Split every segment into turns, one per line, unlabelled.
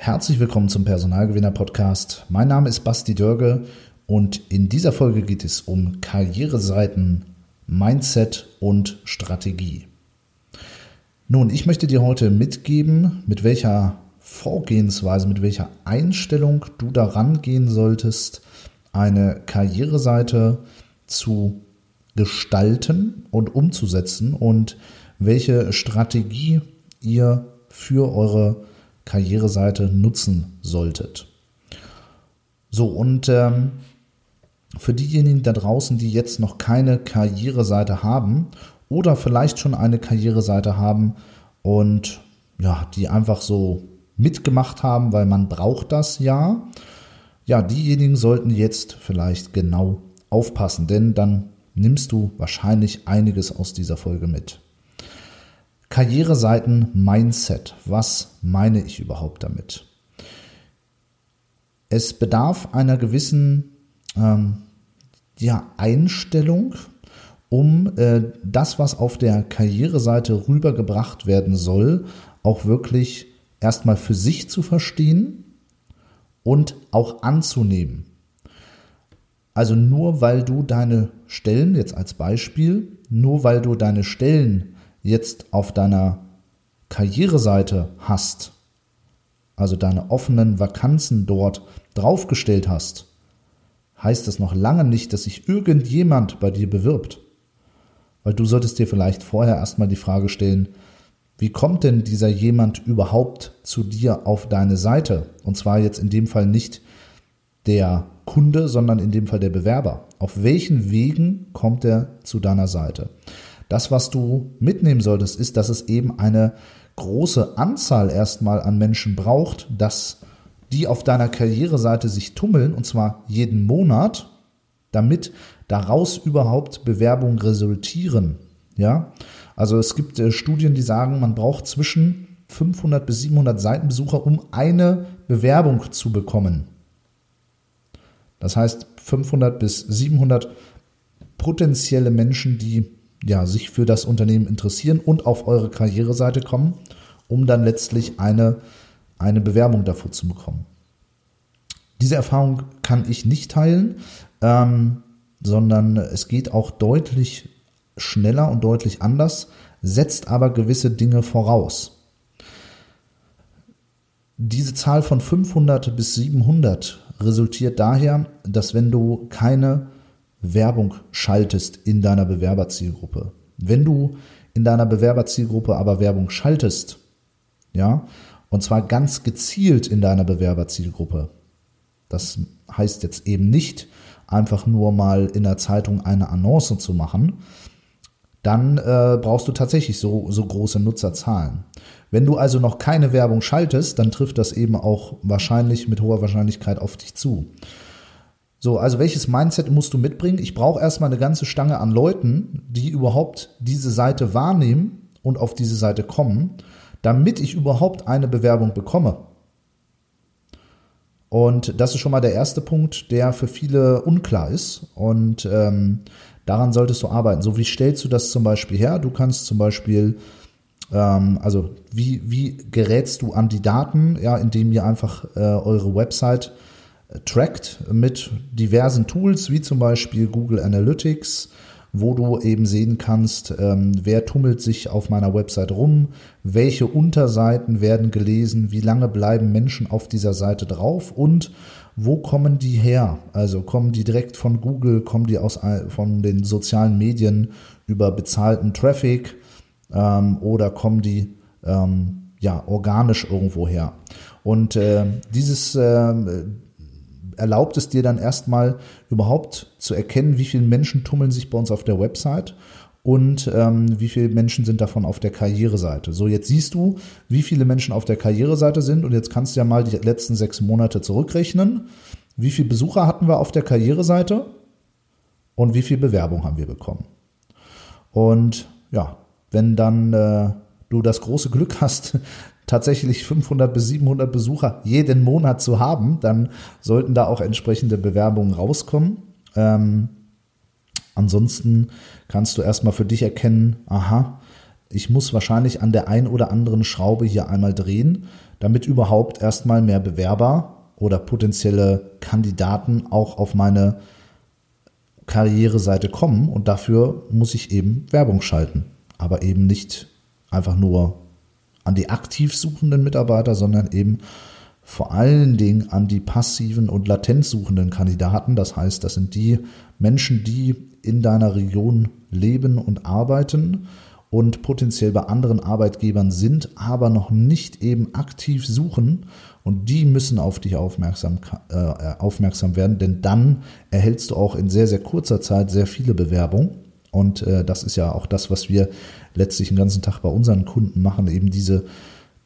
Herzlich willkommen zum Personalgewinner Podcast. Mein Name ist Basti Dörge und in dieser Folge geht es um Karriereseiten, Mindset und Strategie. Nun, ich möchte dir heute mitgeben, mit welcher Vorgehensweise, mit welcher Einstellung du daran gehen solltest, eine Karriereseite zu gestalten und umzusetzen und welche Strategie ihr für eure Karriereseite nutzen solltet. So, und ähm, für diejenigen da draußen, die jetzt noch keine Karriereseite haben oder vielleicht schon eine Karriereseite haben und ja, die einfach so mitgemacht haben, weil man braucht das ja. Ja, diejenigen sollten jetzt vielleicht genau aufpassen, denn dann nimmst du wahrscheinlich einiges aus dieser Folge mit. Karriereseiten Mindset. Was meine ich überhaupt damit? Es bedarf einer gewissen ähm, ja, Einstellung, um äh, das, was auf der Karriereseite rübergebracht werden soll, auch wirklich erstmal für sich zu verstehen und auch anzunehmen. Also nur weil du deine Stellen, jetzt als Beispiel, nur weil du deine Stellen jetzt auf deiner Karriereseite hast, also deine offenen Vakanzen dort draufgestellt hast, heißt das noch lange nicht, dass sich irgendjemand bei dir bewirbt. Weil du solltest dir vielleicht vorher erstmal die Frage stellen, wie kommt denn dieser jemand überhaupt zu dir auf deine Seite? Und zwar jetzt in dem Fall nicht der Kunde, sondern in dem Fall der Bewerber. Auf welchen Wegen kommt er zu deiner Seite? Das, was du mitnehmen solltest, ist, dass es eben eine große Anzahl erstmal an Menschen braucht, dass die auf deiner Karriereseite sich tummeln, und zwar jeden Monat, damit daraus überhaupt Bewerbungen resultieren. Ja, also es gibt äh, Studien, die sagen, man braucht zwischen 500 bis 700 Seitenbesucher, um eine Bewerbung zu bekommen. Das heißt, 500 bis 700 potenzielle Menschen, die ja, sich für das Unternehmen interessieren und auf eure Karriereseite kommen, um dann letztlich eine, eine Bewerbung davor zu bekommen. Diese Erfahrung kann ich nicht teilen, ähm, sondern es geht auch deutlich schneller und deutlich anders, setzt aber gewisse Dinge voraus. Diese Zahl von 500 bis 700 resultiert daher, dass wenn du keine Werbung schaltest in deiner Bewerberzielgruppe. Wenn du in deiner Bewerberzielgruppe aber Werbung schaltest, ja, und zwar ganz gezielt in deiner Bewerberzielgruppe, das heißt jetzt eben nicht einfach nur mal in der Zeitung eine Annonce zu machen, dann äh, brauchst du tatsächlich so, so große Nutzerzahlen. Wenn du also noch keine Werbung schaltest, dann trifft das eben auch wahrscheinlich mit hoher Wahrscheinlichkeit auf dich zu. So, also welches Mindset musst du mitbringen? Ich brauche erstmal eine ganze Stange an Leuten, die überhaupt diese Seite wahrnehmen und auf diese Seite kommen, damit ich überhaupt eine Bewerbung bekomme. Und das ist schon mal der erste Punkt, der für viele unklar ist. Und ähm, daran solltest du arbeiten. So, wie stellst du das zum Beispiel her? Du kannst zum Beispiel, ähm, also wie, wie gerätst du an die Daten? Ja, indem ihr einfach äh, eure Website trackt mit diversen Tools, wie zum Beispiel Google Analytics, wo du eben sehen kannst, ähm, wer tummelt sich auf meiner Website rum, welche Unterseiten werden gelesen, wie lange bleiben Menschen auf dieser Seite drauf und wo kommen die her? Also kommen die direkt von Google, kommen die aus von den sozialen Medien über bezahlten Traffic ähm, oder kommen die ähm, ja organisch irgendwo her? Und äh, dieses äh, erlaubt es dir dann erstmal überhaupt zu erkennen, wie viele Menschen tummeln sich bei uns auf der Website und ähm, wie viele Menschen sind davon auf der Karriereseite. So, jetzt siehst du, wie viele Menschen auf der Karriereseite sind und jetzt kannst du ja mal die letzten sechs Monate zurückrechnen. wie viele Besucher hatten wir auf der Karriereseite und wie viel Bewerbung haben wir bekommen. Und ja, wenn dann äh, du das große Glück hast, tatsächlich 500 bis 700 Besucher jeden Monat zu haben, dann sollten da auch entsprechende Bewerbungen rauskommen. Ähm, ansonsten kannst du erstmal für dich erkennen, aha, ich muss wahrscheinlich an der ein oder anderen Schraube hier einmal drehen, damit überhaupt erstmal mehr Bewerber oder potenzielle Kandidaten auch auf meine Karriereseite kommen und dafür muss ich eben Werbung schalten, aber eben nicht einfach nur an die aktiv suchenden Mitarbeiter, sondern eben vor allen Dingen an die passiven und latent suchenden Kandidaten. Das heißt, das sind die Menschen, die in deiner Region leben und arbeiten und potenziell bei anderen Arbeitgebern sind, aber noch nicht eben aktiv suchen. Und die müssen auf dich aufmerksam, äh, aufmerksam werden, denn dann erhältst du auch in sehr, sehr kurzer Zeit sehr viele Bewerbungen. Und äh, das ist ja auch das, was wir letztlich den ganzen Tag bei unseren Kunden machen, eben diese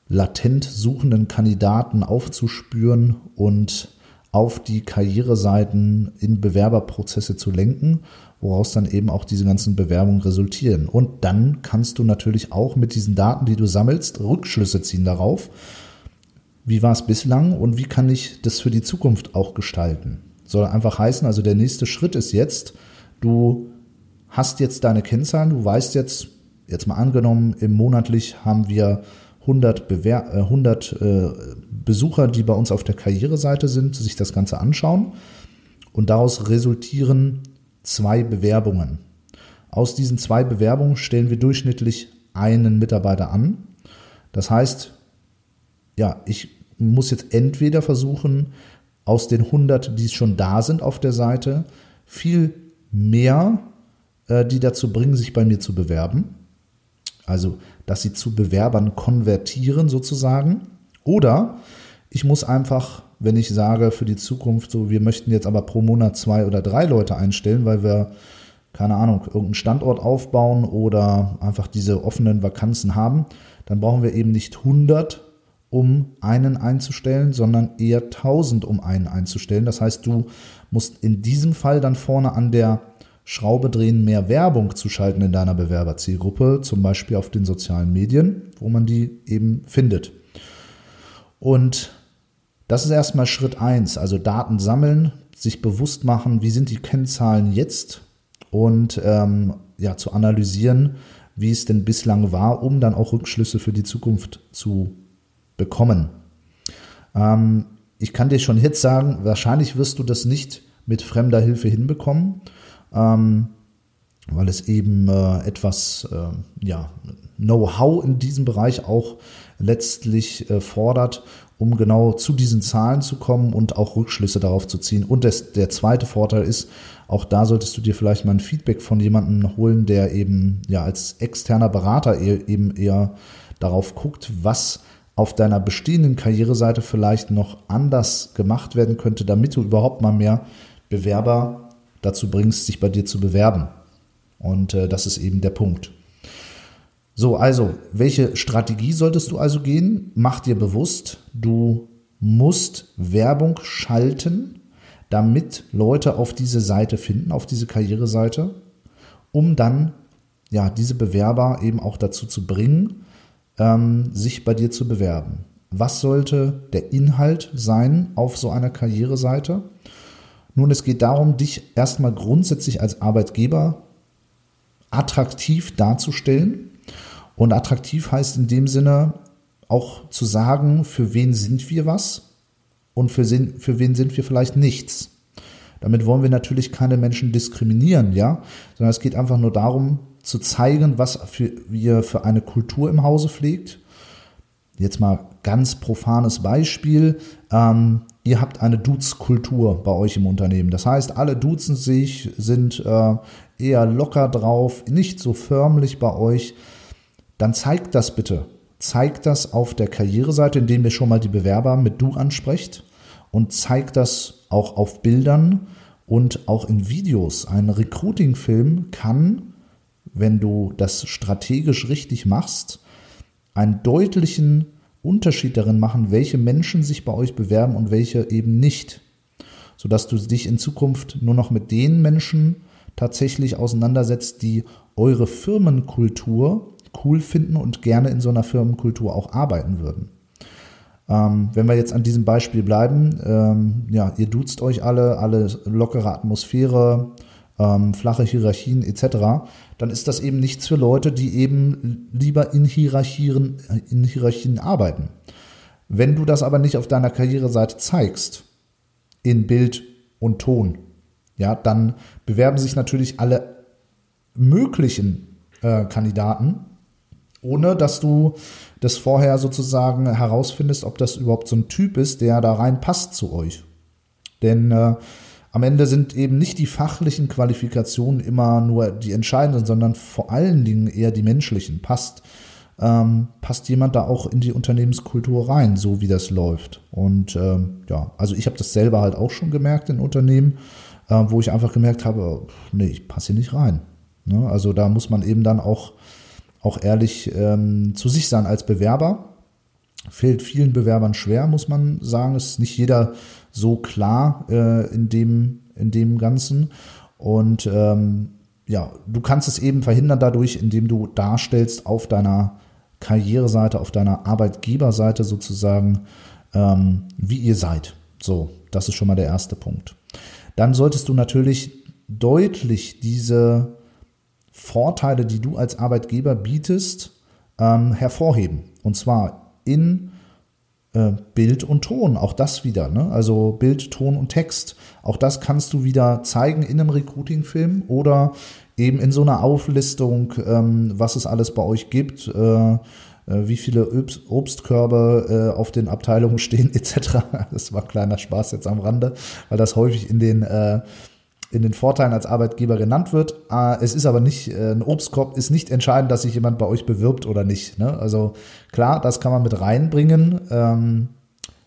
latent suchenden Kandidaten aufzuspüren und auf die Karriereseiten in Bewerberprozesse zu lenken, woraus dann eben auch diese ganzen Bewerbungen resultieren. Und dann kannst du natürlich auch mit diesen Daten, die du sammelst, Rückschlüsse ziehen darauf. Wie war es bislang und wie kann ich das für die Zukunft auch gestalten? Soll einfach heißen, also der nächste Schritt ist jetzt, du hast jetzt deine Kennzahlen, du weißt jetzt, jetzt mal angenommen, im monatlich haben wir 100, Bewer 100 äh, äh, Besucher, die bei uns auf der Karriereseite sind, sich das Ganze anschauen. Und daraus resultieren zwei Bewerbungen. Aus diesen zwei Bewerbungen stellen wir durchschnittlich einen Mitarbeiter an. Das heißt, ja, ich muss jetzt entweder versuchen, aus den 100, die schon da sind auf der Seite, viel mehr die dazu bringen, sich bei mir zu bewerben. Also, dass sie zu Bewerbern konvertieren sozusagen. Oder ich muss einfach, wenn ich sage für die Zukunft, so wir möchten jetzt aber pro Monat zwei oder drei Leute einstellen, weil wir, keine Ahnung, irgendeinen Standort aufbauen oder einfach diese offenen Vakanzen haben, dann brauchen wir eben nicht 100, um einen einzustellen, sondern eher 1000, um einen einzustellen. Das heißt, du musst in diesem Fall dann vorne an der Schraube drehen, mehr Werbung zu schalten in deiner Bewerberzielgruppe, zum Beispiel auf den sozialen Medien, wo man die eben findet. Und das ist erstmal Schritt eins, also Daten sammeln, sich bewusst machen, wie sind die Kennzahlen jetzt und ähm, ja, zu analysieren, wie es denn bislang war, um dann auch Rückschlüsse für die Zukunft zu bekommen. Ähm, ich kann dir schon jetzt sagen, wahrscheinlich wirst du das nicht mit fremder Hilfe hinbekommen ähm, weil es eben äh, etwas äh, ja, Know-how in diesem Bereich auch letztlich äh, fordert, um genau zu diesen Zahlen zu kommen und auch Rückschlüsse darauf zu ziehen. Und das, der zweite Vorteil ist, auch da solltest du dir vielleicht mal ein Feedback von jemandem holen, der eben ja als externer Berater e-, eben eher darauf guckt, was auf deiner bestehenden Karriereseite vielleicht noch anders gemacht werden könnte, damit du überhaupt mal mehr Bewerber dazu bringst, sich bei dir zu bewerben. Und äh, das ist eben der Punkt. So, also, welche Strategie solltest du also gehen? Mach dir bewusst, du musst Werbung schalten, damit Leute auf diese Seite finden, auf diese Karriereseite, um dann ja diese Bewerber eben auch dazu zu bringen, ähm, sich bei dir zu bewerben. Was sollte der Inhalt sein auf so einer Karriereseite? Nun, es geht darum, dich erstmal grundsätzlich als Arbeitgeber attraktiv darzustellen. Und attraktiv heißt in dem Sinne auch zu sagen, für wen sind wir was und für, für wen sind wir vielleicht nichts. Damit wollen wir natürlich keine Menschen diskriminieren, ja, sondern es geht einfach nur darum, zu zeigen, was für, wir für eine Kultur im Hause pflegt. Jetzt mal ganz profanes Beispiel. Ähm, ihr habt eine Dudes-Kultur bei euch im Unternehmen. Das heißt, alle duzen sich, sind äh, eher locker drauf, nicht so förmlich bei euch. Dann zeigt das bitte. Zeigt das auf der Karriereseite, indem ihr schon mal die Bewerber mit Du ansprecht und zeigt das auch auf Bildern und auch in Videos. Ein Recruiting-Film kann, wenn du das strategisch richtig machst, einen deutlichen Unterschied darin machen, welche Menschen sich bei euch bewerben und welche eben nicht. sodass du dich in Zukunft nur noch mit den Menschen tatsächlich auseinandersetzt, die eure Firmenkultur cool finden und gerne in so einer Firmenkultur auch arbeiten würden. Ähm, wenn wir jetzt an diesem Beispiel bleiben, ähm, ja, ihr duzt euch alle, alle lockere Atmosphäre, ähm, flache Hierarchien etc., dann ist das eben nichts für Leute, die eben lieber in Hierarchien, in Hierarchien arbeiten. Wenn du das aber nicht auf deiner Karriereseite zeigst, in Bild und Ton, ja, dann bewerben sich natürlich alle möglichen äh, Kandidaten, ohne dass du das vorher sozusagen herausfindest, ob das überhaupt so ein Typ ist, der da reinpasst zu euch. Denn äh, am Ende sind eben nicht die fachlichen Qualifikationen immer nur die entscheidenden, sondern vor allen Dingen eher die menschlichen. Passt, ähm, passt jemand da auch in die Unternehmenskultur rein, so wie das läuft? Und ähm, ja, also ich habe das selber halt auch schon gemerkt in Unternehmen, äh, wo ich einfach gemerkt habe, nee, ich passe hier nicht rein. Ne? Also da muss man eben dann auch, auch ehrlich ähm, zu sich sein als Bewerber. Fehlt vielen Bewerbern schwer, muss man sagen. Es ist nicht jeder so klar äh, in, dem, in dem Ganzen. Und ähm, ja, du kannst es eben verhindern dadurch, indem du darstellst auf deiner Karriereseite, auf deiner Arbeitgeberseite sozusagen, ähm, wie ihr seid. So, das ist schon mal der erste Punkt. Dann solltest du natürlich deutlich diese Vorteile, die du als Arbeitgeber bietest, ähm, hervorheben. Und zwar in äh, Bild und Ton, auch das wieder. Ne? Also Bild, Ton und Text. Auch das kannst du wieder zeigen in einem Recruiting-Film oder eben in so einer Auflistung, ähm, was es alles bei euch gibt, äh, äh wie viele Obst, Obstkörbe äh, auf den Abteilungen stehen, etc. Das war kleiner Spaß jetzt am Rande, weil das häufig in den äh, in den Vorteilen als Arbeitgeber genannt wird. Äh, es ist aber nicht, äh, ein Obstkorb ist nicht entscheidend, dass sich jemand bei euch bewirbt oder nicht. Ne? Also klar, das kann man mit reinbringen. Ähm,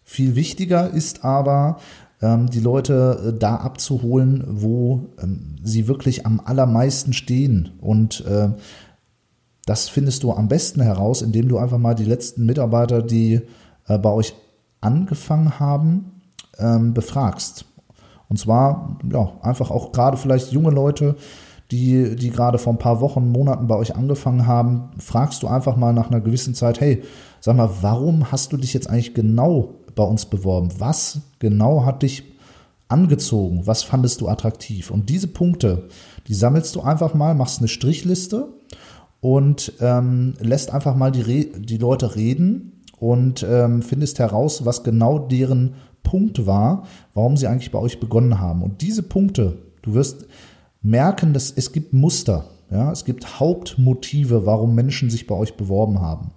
viel wichtiger ist aber, ähm, die Leute äh, da abzuholen, wo ähm, sie wirklich am allermeisten stehen. Und das findest du am besten heraus, indem du einfach mal die letzten Mitarbeiter, die bei euch angefangen haben, befragst. Und zwar, ja, einfach auch gerade vielleicht junge Leute, die, die gerade vor ein paar Wochen, Monaten bei euch angefangen haben, fragst du einfach mal nach einer gewissen Zeit, hey, sag mal, warum hast du dich jetzt eigentlich genau bei uns beworben? Was genau hat dich angezogen? Was fandest du attraktiv? Und diese Punkte, die sammelst du einfach mal, machst eine Strichliste und ähm, lässt einfach mal die, die Leute reden und ähm, findest heraus, was genau deren Punkt war, warum sie eigentlich bei euch begonnen haben. Und diese Punkte, du wirst merken, dass es gibt Muster, ja, es gibt Hauptmotive, warum Menschen sich bei euch beworben haben.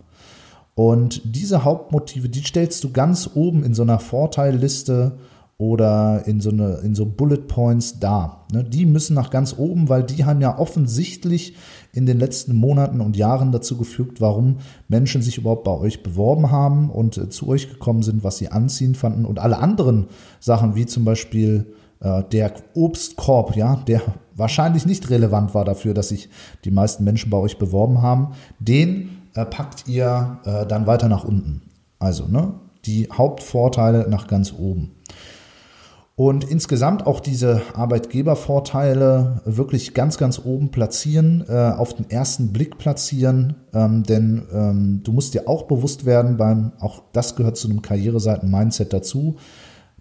Und diese Hauptmotive, die stellst du ganz oben in so einer Vorteilliste oder in so, eine, in so Bullet Points da. Ne, die müssen nach ganz oben, weil die haben ja offensichtlich in den letzten Monaten und Jahren dazu gefügt, warum Menschen sich überhaupt bei euch beworben haben und äh, zu euch gekommen sind, was sie anziehen fanden und alle anderen Sachen, wie zum Beispiel äh, der Obstkorb, ja, der wahrscheinlich nicht relevant war dafür, dass sich die meisten Menschen bei euch beworben haben, den äh, packt ihr äh, dann weiter nach unten. Also, ne, die Hauptvorteile nach ganz oben. Und insgesamt auch diese Arbeitgebervorteile wirklich ganz, ganz oben platzieren, äh, auf den ersten Blick platzieren, ähm, denn ähm, du musst dir auch bewusst werden, beim, auch das gehört zu einem Karriereseiten-Mindset dazu,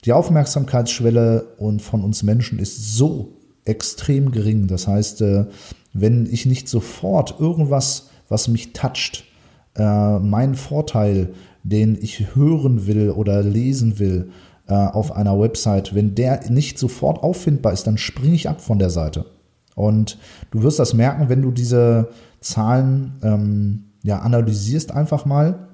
die Aufmerksamkeitsschwelle und von uns Menschen ist so extrem gering. Das heißt, äh, wenn ich nicht sofort irgendwas, was mich toucht, äh, meinen Vorteil, den ich hören will oder lesen will, äh, auf einer Website, wenn der nicht sofort auffindbar ist, dann springe ich ab von der Seite. Und du wirst das merken, wenn du diese Zahlen ähm, ja, analysierst einfach mal,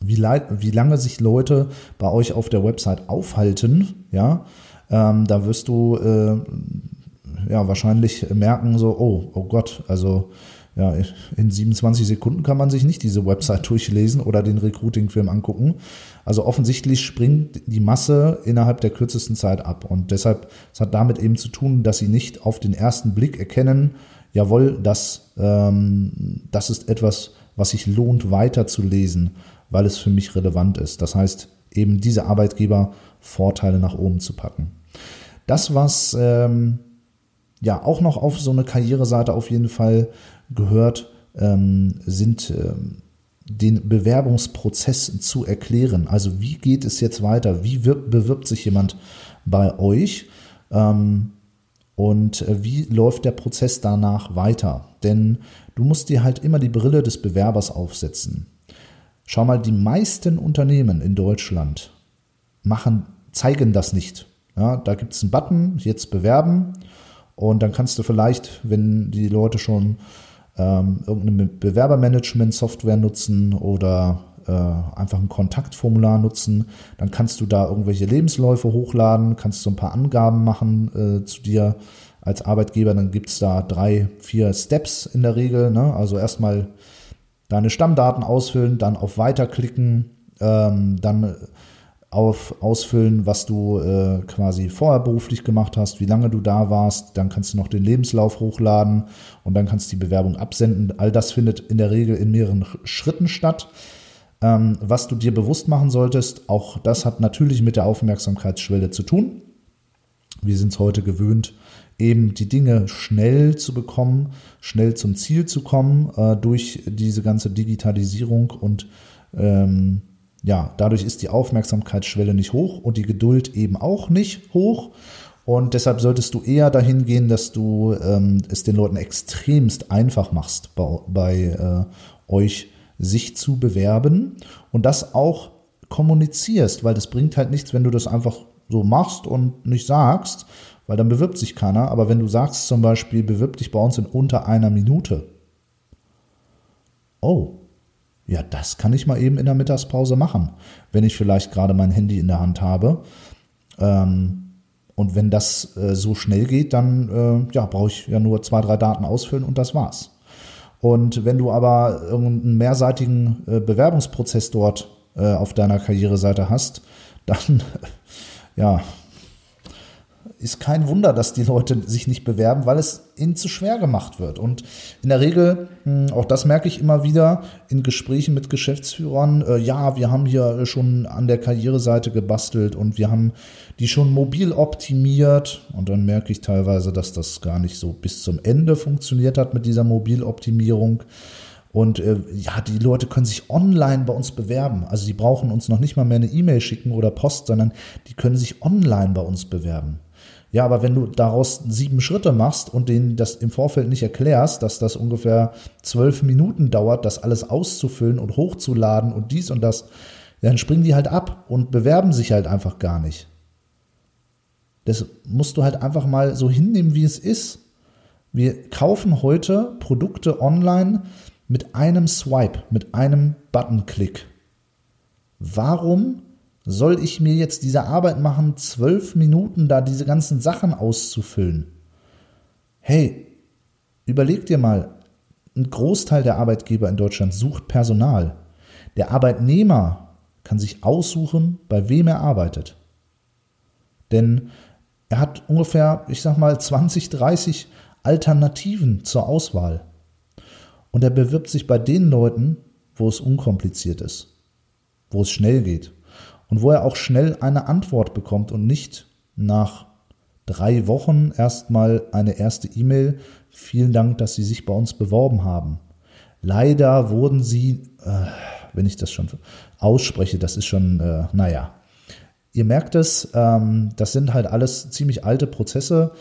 wie, wie lange sich Leute bei euch auf der Website aufhalten, ja, ähm, da wirst du äh, ja wahrscheinlich merken, so, oh, oh Gott, also ja, in 27 Sekunden kann man sich nicht diese Website durchlesen oder den Recruiting-Film angucken. Also offensichtlich springt die Masse innerhalb der kürzesten Zeit ab. Und deshalb, es hat damit eben zu tun, dass sie nicht auf den ersten Blick erkennen, jawohl, das, ähm, das ist etwas, was sich lohnt weiter zu lesen, weil es für mich relevant ist. Das heißt, eben diese Arbeitgeber Vorteile nach oben zu packen. Das, was ähm, ja auch noch auf so eine Karriereseite auf jeden Fall gehört, ähm, sind ähm, den Bewerbungsprozess zu erklären. Also wie geht es jetzt weiter? Wie bewirbt sich jemand bei euch? Ähm, und äh, wie läuft der Prozess danach weiter? Denn du musst dir halt immer die Brille des Bewerbers aufsetzen. Schau mal, die meisten Unternehmen in Deutschland machen, zeigen das nicht. Ja, da gibt es einen Button, jetzt bewerben. Und dann kannst du vielleicht, wenn die Leute schon ähm, irgendeine Bewerbermanagement-Software nutzen oder äh, einfach ein Kontaktformular nutzen. Dann kannst du da irgendwelche Lebensläufe hochladen, kannst so ein paar Angaben machen äh, zu dir als Arbeitgeber. Dann gibt's da drei, vier Steps in der Regel. Ne? Also erstmal deine Stammdaten ausfüllen, dann auf Weiter klicken, ähm, dann auf ausfüllen, was du äh, quasi vorher beruflich gemacht hast, wie lange du da warst, dann kannst du noch den Lebenslauf hochladen und dann kannst du die Bewerbung absenden. All das findet in der Regel in mehreren Schritten statt. Ähm, was du dir bewusst machen solltest, auch das hat natürlich mit der Aufmerksamkeitsschwelle zu tun. Wir sind es heute gewöhnt, eben die Dinge schnell zu bekommen, schnell zum Ziel zu kommen äh, durch diese ganze Digitalisierung und ähm, ja, dadurch ist die Aufmerksamkeitsschwelle nicht hoch und die Geduld eben auch nicht hoch. Und deshalb solltest du eher dahin gehen, dass du ähm, es den Leuten extremst einfach machst, bei, bei äh, euch sich zu bewerben und das auch kommunizierst, weil das bringt halt nichts, wenn du das einfach so machst und nicht sagst, weil dann bewirbt sich keiner. Aber wenn du sagst zum Beispiel, bewirb dich bei uns in unter einer Minute. Oh, ja, das kann ich mal eben in der Mittagspause machen, wenn ich vielleicht gerade mein Handy in der Hand habe. Ähm, und wenn das äh, so schnell geht, dann äh, ja, brauche ich ja nur zwei, drei Daten ausfüllen und das war's. Und wenn du aber irgendeinen mehrseitigen äh, Bewerbungsprozess dort äh, auf deiner Karriereseite hast, dann ja, ist kein Wunder, dass die Leute sich nicht bewerben, weil es ihnen zu schwer gemacht wird. Und in der Regel, hm, auch das merke ich immer wieder in Gesprächen mit Geschäftsführern, äh, ja, wir haben hier schon an der Karriereseite gebastelt und wir haben die schon mobil optimiert. Und dann merke ich teilweise, dass das gar nicht so bis zum Ende funktioniert hat mit dieser Mobiloptimierung. Und äh, ja, die Leute können sich online bei uns bewerben. Also die brauchen uns noch nicht mal mehr eine E-Mail schicken oder Post, sondern die können sich online bei uns bewerben. Ja, aber wenn du daraus sieben Schritte machst und denen das im Vorfeld nicht erklärst, dass das ungefähr zwölf Minuten dauert, das alles auszufüllen und hochzuladen und dies und das, dann springen die halt ab und bewerben sich halt einfach gar nicht. Das musst du halt einfach mal so hinnehmen, wie es ist. Wir kaufen heute Produkte online mit einem Swipe, mit einem Buttonklick. Warum soll ich mir jetzt diese Arbeit machen, zwölf Minuten da diese ganzen Sachen auszufüllen? Hey, überleg dir mal, ein Großteil der Arbeitgeber in Deutschland sucht Personal. Der Arbeitnehmer kann sich aussuchen, bei wem er arbeitet. Denn er hat ungefähr, ich sag mal, 20, 30 Alternativen zur Auswahl. Und er bewirbt sich bei den Leuten, wo es unkompliziert ist, wo es schnell geht und wo er auch schnell eine Antwort bekommt und nicht nach drei Wochen erstmal eine erste E-Mail. Vielen Dank, dass Sie sich bei uns beworben haben. Leider wurden Sie, äh, wenn ich das schon ausspreche, das ist schon, äh, naja. Ihr merkt es, ähm, das sind halt alles ziemlich alte Prozesse.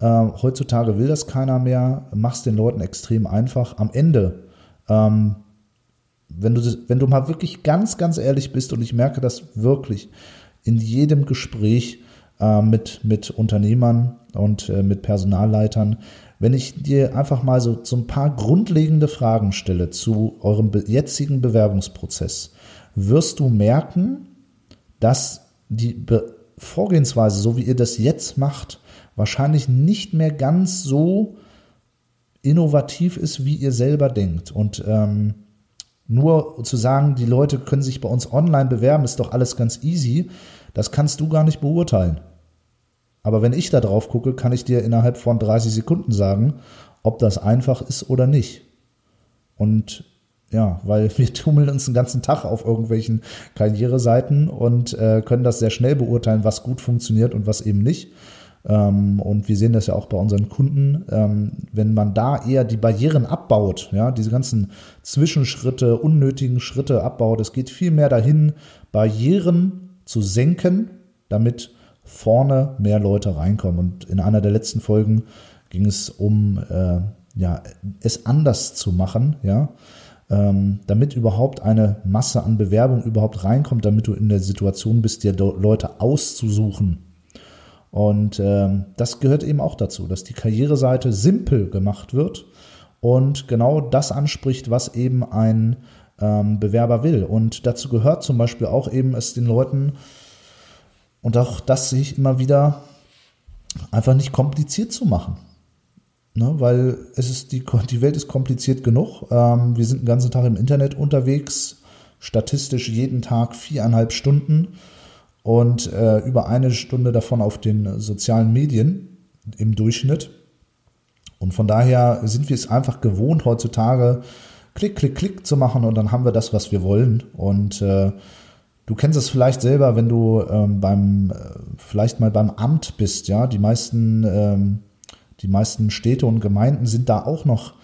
Äh, heutzutage will das keiner mehr. Mach's den Leuten extrem einfach. Am Ende ähm, wenn du, wenn du mal wirklich ganz, ganz ehrlich bist und ich merke das wirklich in jedem Gespräch äh, mit, mit Unternehmern und äh, mit Personalleitern, wenn ich dir einfach mal so, so ein paar grundlegende Fragen stelle zu eurem jetzigen Bewerbungsprozess, wirst du merken, dass die Be Vorgehensweise, so wie ihr das jetzt macht, wahrscheinlich nicht mehr ganz so innovativ ist, wie ihr selber denkt. Und ähm, nur zu sagen, die Leute können sich bei uns online bewerben, ist doch alles ganz easy. Das kannst du gar nicht beurteilen. Aber wenn ich da drauf gucke, kann ich dir innerhalb von 30 Sekunden sagen, ob das einfach ist oder nicht. Und ja, weil wir tummeln uns den ganzen Tag auf irgendwelchen Karriereseiten und äh, können das sehr schnell beurteilen, was gut funktioniert und was eben nicht. Ähm, und wir sehen das ja auch bei unseren Kunden, ähm, wenn man da eher die Barrieren abbaut, ja, diese ganzen Zwischenschritte, unnötigen Schritte abbaut. Es geht viel mehr dahin, Barrieren zu senken, damit vorne mehr Leute reinkommen. Und in einer der letzten Folgen ging es um äh, ja, es anders zu machen, ja, ähm, damit überhaupt eine Masse an Bewerbung überhaupt reinkommt, damit du in der Situation bist, dir Leute auszusuchen. Und ähm, das gehört eben auch dazu, dass die Karriereseite simpel gemacht wird und genau das anspricht, was eben ein ähm, Bewerber will. Und dazu gehört zum Beispiel auch eben es den Leuten, und auch das sehe ich immer wieder, einfach nicht kompliziert zu machen. Ne, weil es ist die, die Welt ist kompliziert genug. Ähm, wir sind den ganzen Tag im Internet unterwegs, statistisch jeden Tag viereinhalb Stunden und äh, über eine Stunde davon auf den sozialen Medien im Durchschnitt. Und von daher sind wir es einfach gewohnt, heutzutage Klick, Klick, Klick zu machen und dann haben wir das, was wir wollen. Und äh, du kennst es vielleicht selber, wenn du ähm, beim, äh, vielleicht mal beim Amt bist, ja, die meisten ähm, die meisten Städte und Gemeinden sind da auch noch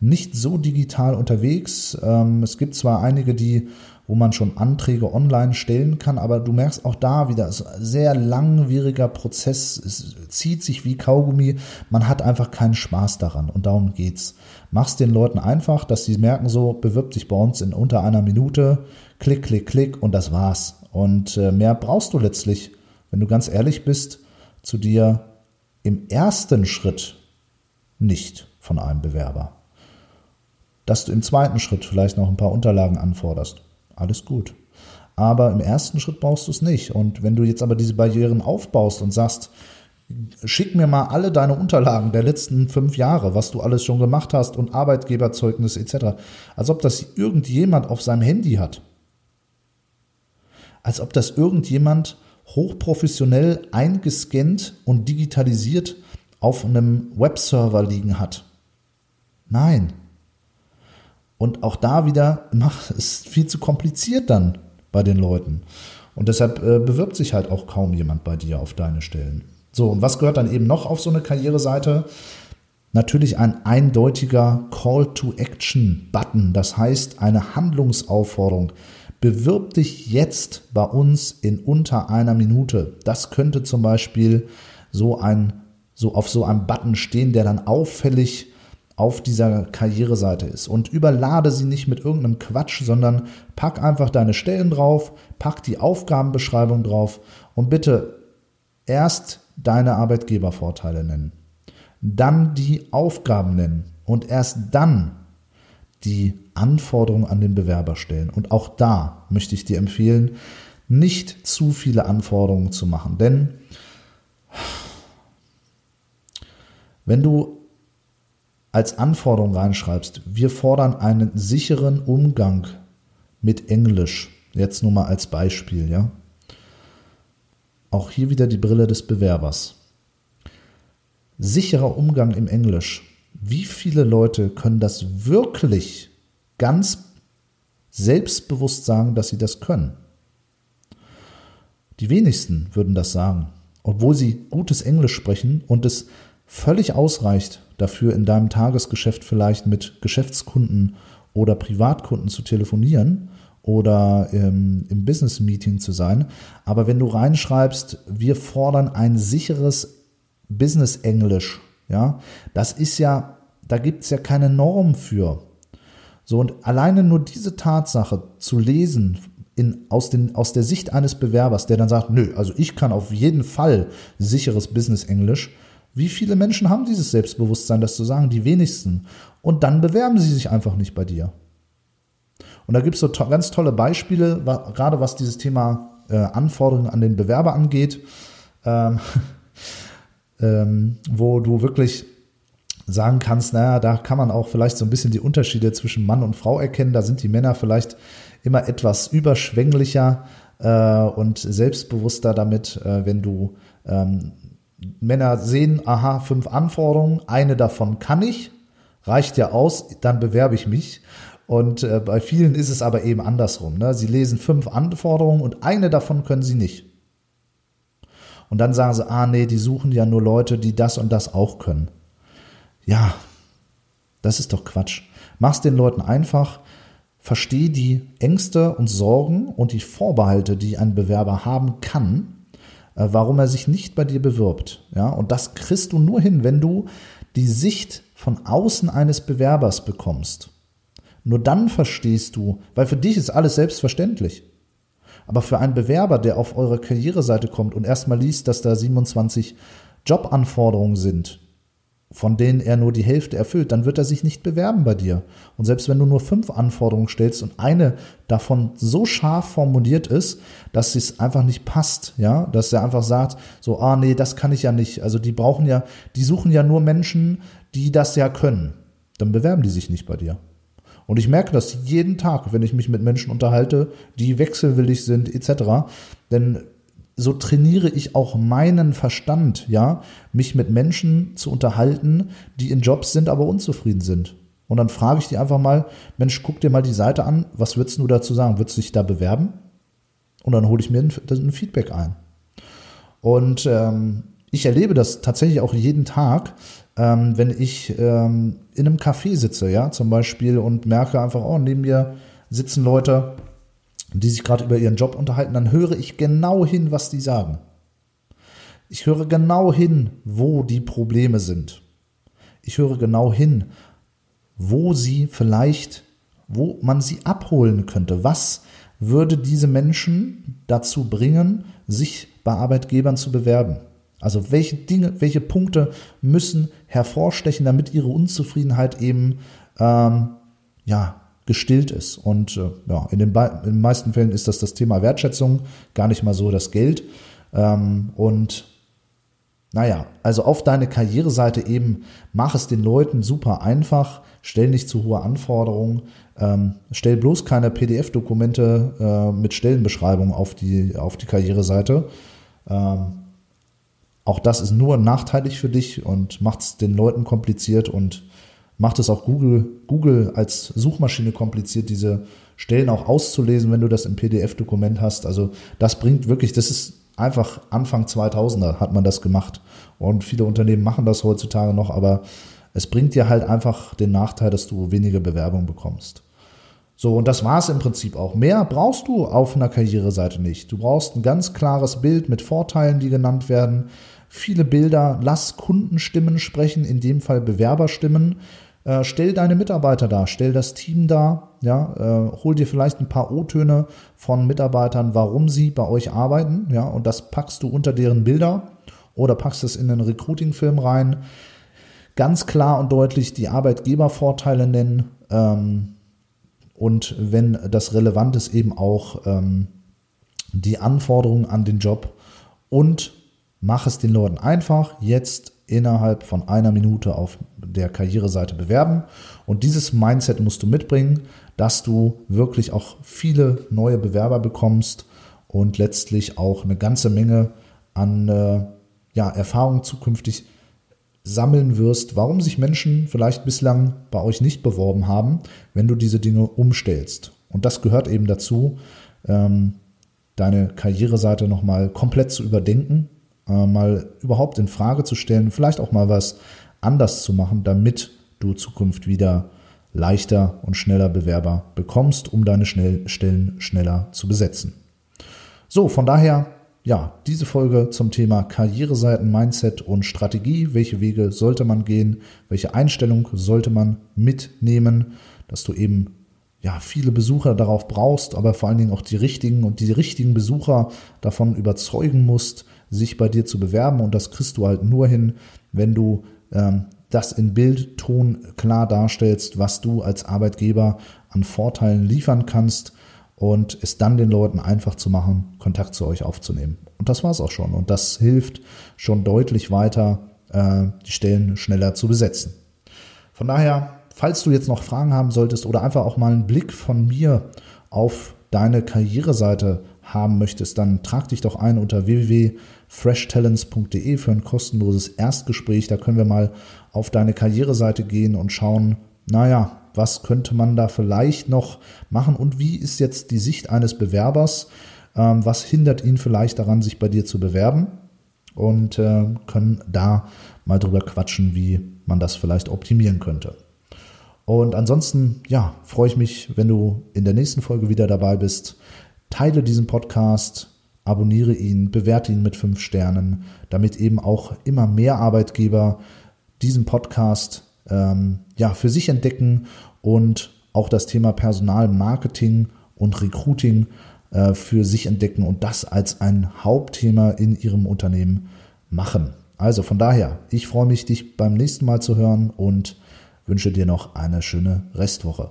nicht so digital unterwegs. Ähm, es gibt zwar einige, die, wo man schon Anträge online stellen kann, aber du merkst auch da wieder, es ist ein sehr langwieriger Prozess. Es zieht sich wie Kaugummi. Man hat einfach keinen Spaß daran und darum geht's. Mach's den Leuten einfach, dass sie merken so, bewirb dich bei uns in unter einer Minute, klick, klick, klick und das war's. Und äh, mehr brauchst du letztlich, wenn du ganz ehrlich bist, zu dir im ersten Schritt nicht von einem Bewerber. Dass du im zweiten Schritt vielleicht noch ein paar Unterlagen anforderst, alles gut. Aber im ersten Schritt brauchst du es nicht. Und wenn du jetzt aber diese Barrieren aufbaust und sagst, schick mir mal alle deine Unterlagen der letzten fünf Jahre, was du alles schon gemacht hast und Arbeitgeberzeugnis etc., als ob das irgendjemand auf seinem Handy hat. Als ob das irgendjemand hochprofessionell eingescannt und digitalisiert auf einem Webserver liegen hat. Nein. Und auch da wieder macht es viel zu kompliziert dann bei den Leuten. Und deshalb äh, bewirbt sich halt auch kaum jemand bei dir auf deine Stellen. So, und was gehört dann eben noch auf so eine Karriereseite? Natürlich ein eindeutiger Call to Action Button, das heißt eine Handlungsaufforderung. Bewirb dich jetzt bei uns in unter einer Minute. Das könnte zum Beispiel so ein, so auf so einem Button stehen, der dann auffällig auf dieser Karriereseite ist. Und überlade sie nicht mit irgendeinem Quatsch, sondern pack einfach deine Stellen drauf, pack die Aufgabenbeschreibung drauf und bitte erst deine Arbeitgebervorteile nennen, dann die Aufgaben nennen und erst dann die Anforderungen an den Bewerber stellen. Und auch da möchte ich dir empfehlen, nicht zu viele Anforderungen zu machen. Denn wenn du als Anforderung reinschreibst, wir fordern einen sicheren Umgang mit Englisch, jetzt nur mal als Beispiel, ja. Auch hier wieder die Brille des Bewerbers. Sicherer Umgang im Englisch wie viele Leute können das wirklich ganz selbstbewusst sagen, dass sie das können? Die wenigsten würden das sagen, obwohl sie gutes Englisch sprechen und es völlig ausreicht, dafür in deinem Tagesgeschäft vielleicht mit Geschäftskunden oder Privatkunden zu telefonieren oder ähm, im Business Meeting zu sein. Aber wenn du reinschreibst, wir fordern ein sicheres Business Englisch ja, das ist ja, da gibt es ja keine Norm für. So, und alleine nur diese Tatsache zu lesen in, aus, den, aus der Sicht eines Bewerbers, der dann sagt, nö, also ich kann auf jeden Fall sicheres Business Englisch. Wie viele Menschen haben dieses Selbstbewusstsein, das zu sagen? Die wenigsten. Und dann bewerben sie sich einfach nicht bei dir. Und da gibt es so to ganz tolle Beispiele, gerade was dieses Thema äh, Anforderungen an den Bewerber angeht. Ähm, ähm, wo du wirklich sagen kannst, naja, da kann man auch vielleicht so ein bisschen die Unterschiede zwischen Mann und Frau erkennen. Da sind die Männer vielleicht immer etwas überschwänglicher äh, und selbstbewusster damit, äh, wenn du ähm, Männer sehen, aha, fünf Anforderungen, eine davon kann ich, reicht ja aus, dann bewerbe ich mich. Und äh, bei vielen ist es aber eben andersrum. Ne? Sie lesen fünf Anforderungen und eine davon können sie nicht. Und dann sagen sie, ah nee, die suchen ja nur Leute, die das und das auch können. Ja, das ist doch Quatsch. Mach's den Leuten einfach, versteh die Ängste und Sorgen und die Vorbehalte, die ein Bewerber haben kann, warum er sich nicht bei dir bewirbt. Ja, und das kriegst du nur hin, wenn du die Sicht von außen eines Bewerbers bekommst. Nur dann verstehst du, weil für dich ist alles selbstverständlich. Aber für einen Bewerber, der auf eure Karriereseite kommt und erstmal liest, dass da 27 Jobanforderungen sind, von denen er nur die Hälfte erfüllt, dann wird er sich nicht bewerben bei dir. Und selbst wenn du nur fünf Anforderungen stellst und eine davon so scharf formuliert ist, dass es einfach nicht passt, ja, dass er einfach sagt, so, ah, nee, das kann ich ja nicht. Also die brauchen ja, die suchen ja nur Menschen, die das ja können. Dann bewerben die sich nicht bei dir. Und ich merke das jeden Tag, wenn ich mich mit Menschen unterhalte, die wechselwillig sind, etc. Denn so trainiere ich auch meinen Verstand, ja, mich mit Menschen zu unterhalten, die in Jobs sind, aber unzufrieden sind. Und dann frage ich die einfach mal, Mensch, guck dir mal die Seite an, was würdest du dazu sagen? Würdest du dich da bewerben? Und dann hole ich mir ein, Feedback ein. Und ähm, ich erlebe das tatsächlich auch jeden Tag, ähm, wenn ich ähm, in einem Café sitze, ja, zum Beispiel, und merke einfach, oh, neben mir sitzen Leute, die sich gerade über ihren Job unterhalten, dann höre ich genau hin, was die sagen. Ich höre genau hin, wo die Probleme sind. Ich höre genau hin, wo sie vielleicht, wo man sie abholen könnte. Was würde diese Menschen dazu bringen, sich bei Arbeitgebern zu bewerben? Also welche Dinge, welche Punkte müssen hervorstechen, damit ihre Unzufriedenheit eben ähm, ja gestillt ist. Und äh, ja, in den, in den, meisten Fällen ist das das Thema Wertschätzung, gar nicht mal so das Geld. Ähm, und naja, also auf deine Karriereseite eben, mach es den Leuten super einfach, stell nicht zu hohe Anforderungen, ähm, stell bloß keine PDF-Dokumente äh, mit Stellenbeschreibung auf die, auf die Karriereseite. Ähm, auch das ist nur nachteilig für dich und macht es den Leuten kompliziert und macht es auch Google, Google als Suchmaschine kompliziert, diese Stellen auch auszulesen, wenn du das im PDF-Dokument hast. Also das bringt wirklich, das ist einfach Anfang 2000er hat man das gemacht. Und viele Unternehmen machen das heutzutage noch, aber es bringt dir halt einfach den Nachteil, dass du weniger Bewerbung bekommst. So, und das war es im Prinzip auch. Mehr brauchst du auf einer Karriereseite nicht. Du brauchst ein ganz klares Bild mit Vorteilen, die genannt werden. Viele Bilder, lass Kundenstimmen sprechen, in dem Fall Bewerberstimmen. Äh, stell deine Mitarbeiter da, stell das Team da, ja, äh, hol dir vielleicht ein paar O-Töne von Mitarbeitern, warum sie bei euch arbeiten, ja, und das packst du unter deren Bilder oder packst es in einen Recruiting-Film rein. Ganz klar und deutlich die Arbeitgebervorteile nennen ähm, und wenn das relevant ist, eben auch ähm, die Anforderungen an den Job und mach es den Leuten einfach. Jetzt innerhalb von einer Minute auf der Karriereseite bewerben. Und dieses Mindset musst du mitbringen, dass du wirklich auch viele neue Bewerber bekommst und letztlich auch eine ganze Menge an äh, ja, Erfahrung zukünftig sammeln wirst, warum sich Menschen vielleicht bislang bei euch nicht beworben haben, wenn du diese Dinge umstellst. Und das gehört eben dazu, ähm, deine Karriereseite nochmal komplett zu überdenken äh, mal überhaupt in Frage zu stellen, vielleicht auch mal was anders zu machen, damit du Zukunft wieder leichter und schneller Bewerber bekommst, um deine schnell, Stellen schneller zu besetzen. So, von daher, ja, diese Folge zum Thema Karriereseiten, Mindset und Strategie. Welche Wege sollte man gehen? Welche Einstellung sollte man mitnehmen, dass du eben ja, viele Besucher darauf brauchst, aber vor allen Dingen auch die richtigen und die richtigen Besucher davon überzeugen musst, sich bei dir zu bewerben. Und das kriegst du halt nur hin, wenn du ähm, das in Bild, Ton klar darstellst, was du als Arbeitgeber an Vorteilen liefern kannst und es dann den Leuten einfach zu machen, Kontakt zu euch aufzunehmen. Und das war's auch schon. Und das hilft schon deutlich weiter, äh, die Stellen schneller zu besetzen. Von daher, falls du jetzt noch Fragen haben solltest oder einfach auch mal einen Blick von mir auf deine Karriereseite haben möchtest, dann trag dich doch ein unter www.freshtalents.de für ein kostenloses Erstgespräch. Da können wir mal auf deine Karriereseite gehen und schauen, naja, was könnte man da vielleicht noch machen und wie ist jetzt die Sicht eines Bewerbers? Ähm, was hindert ihn vielleicht daran, sich bei dir zu bewerben? und äh, können da mal drüber quatschen, wie man das vielleicht optimieren könnte. Und ansonsten, ja, freue ich mich, wenn du in der nächsten Folge wieder dabei bist. Teile diesen Podcast, abonniere ihn, bewerte ihn mit fünf Sternen, damit eben auch immer mehr Arbeitgeber diesen Podcast ähm, ja, für sich entdecken und auch das Thema Personalmarketing und Recruiting äh, für sich entdecken und das als ein Hauptthema in ihrem Unternehmen machen. Also von daher, ich freue mich, dich beim nächsten Mal zu hören und wünsche dir noch eine schöne Restwoche.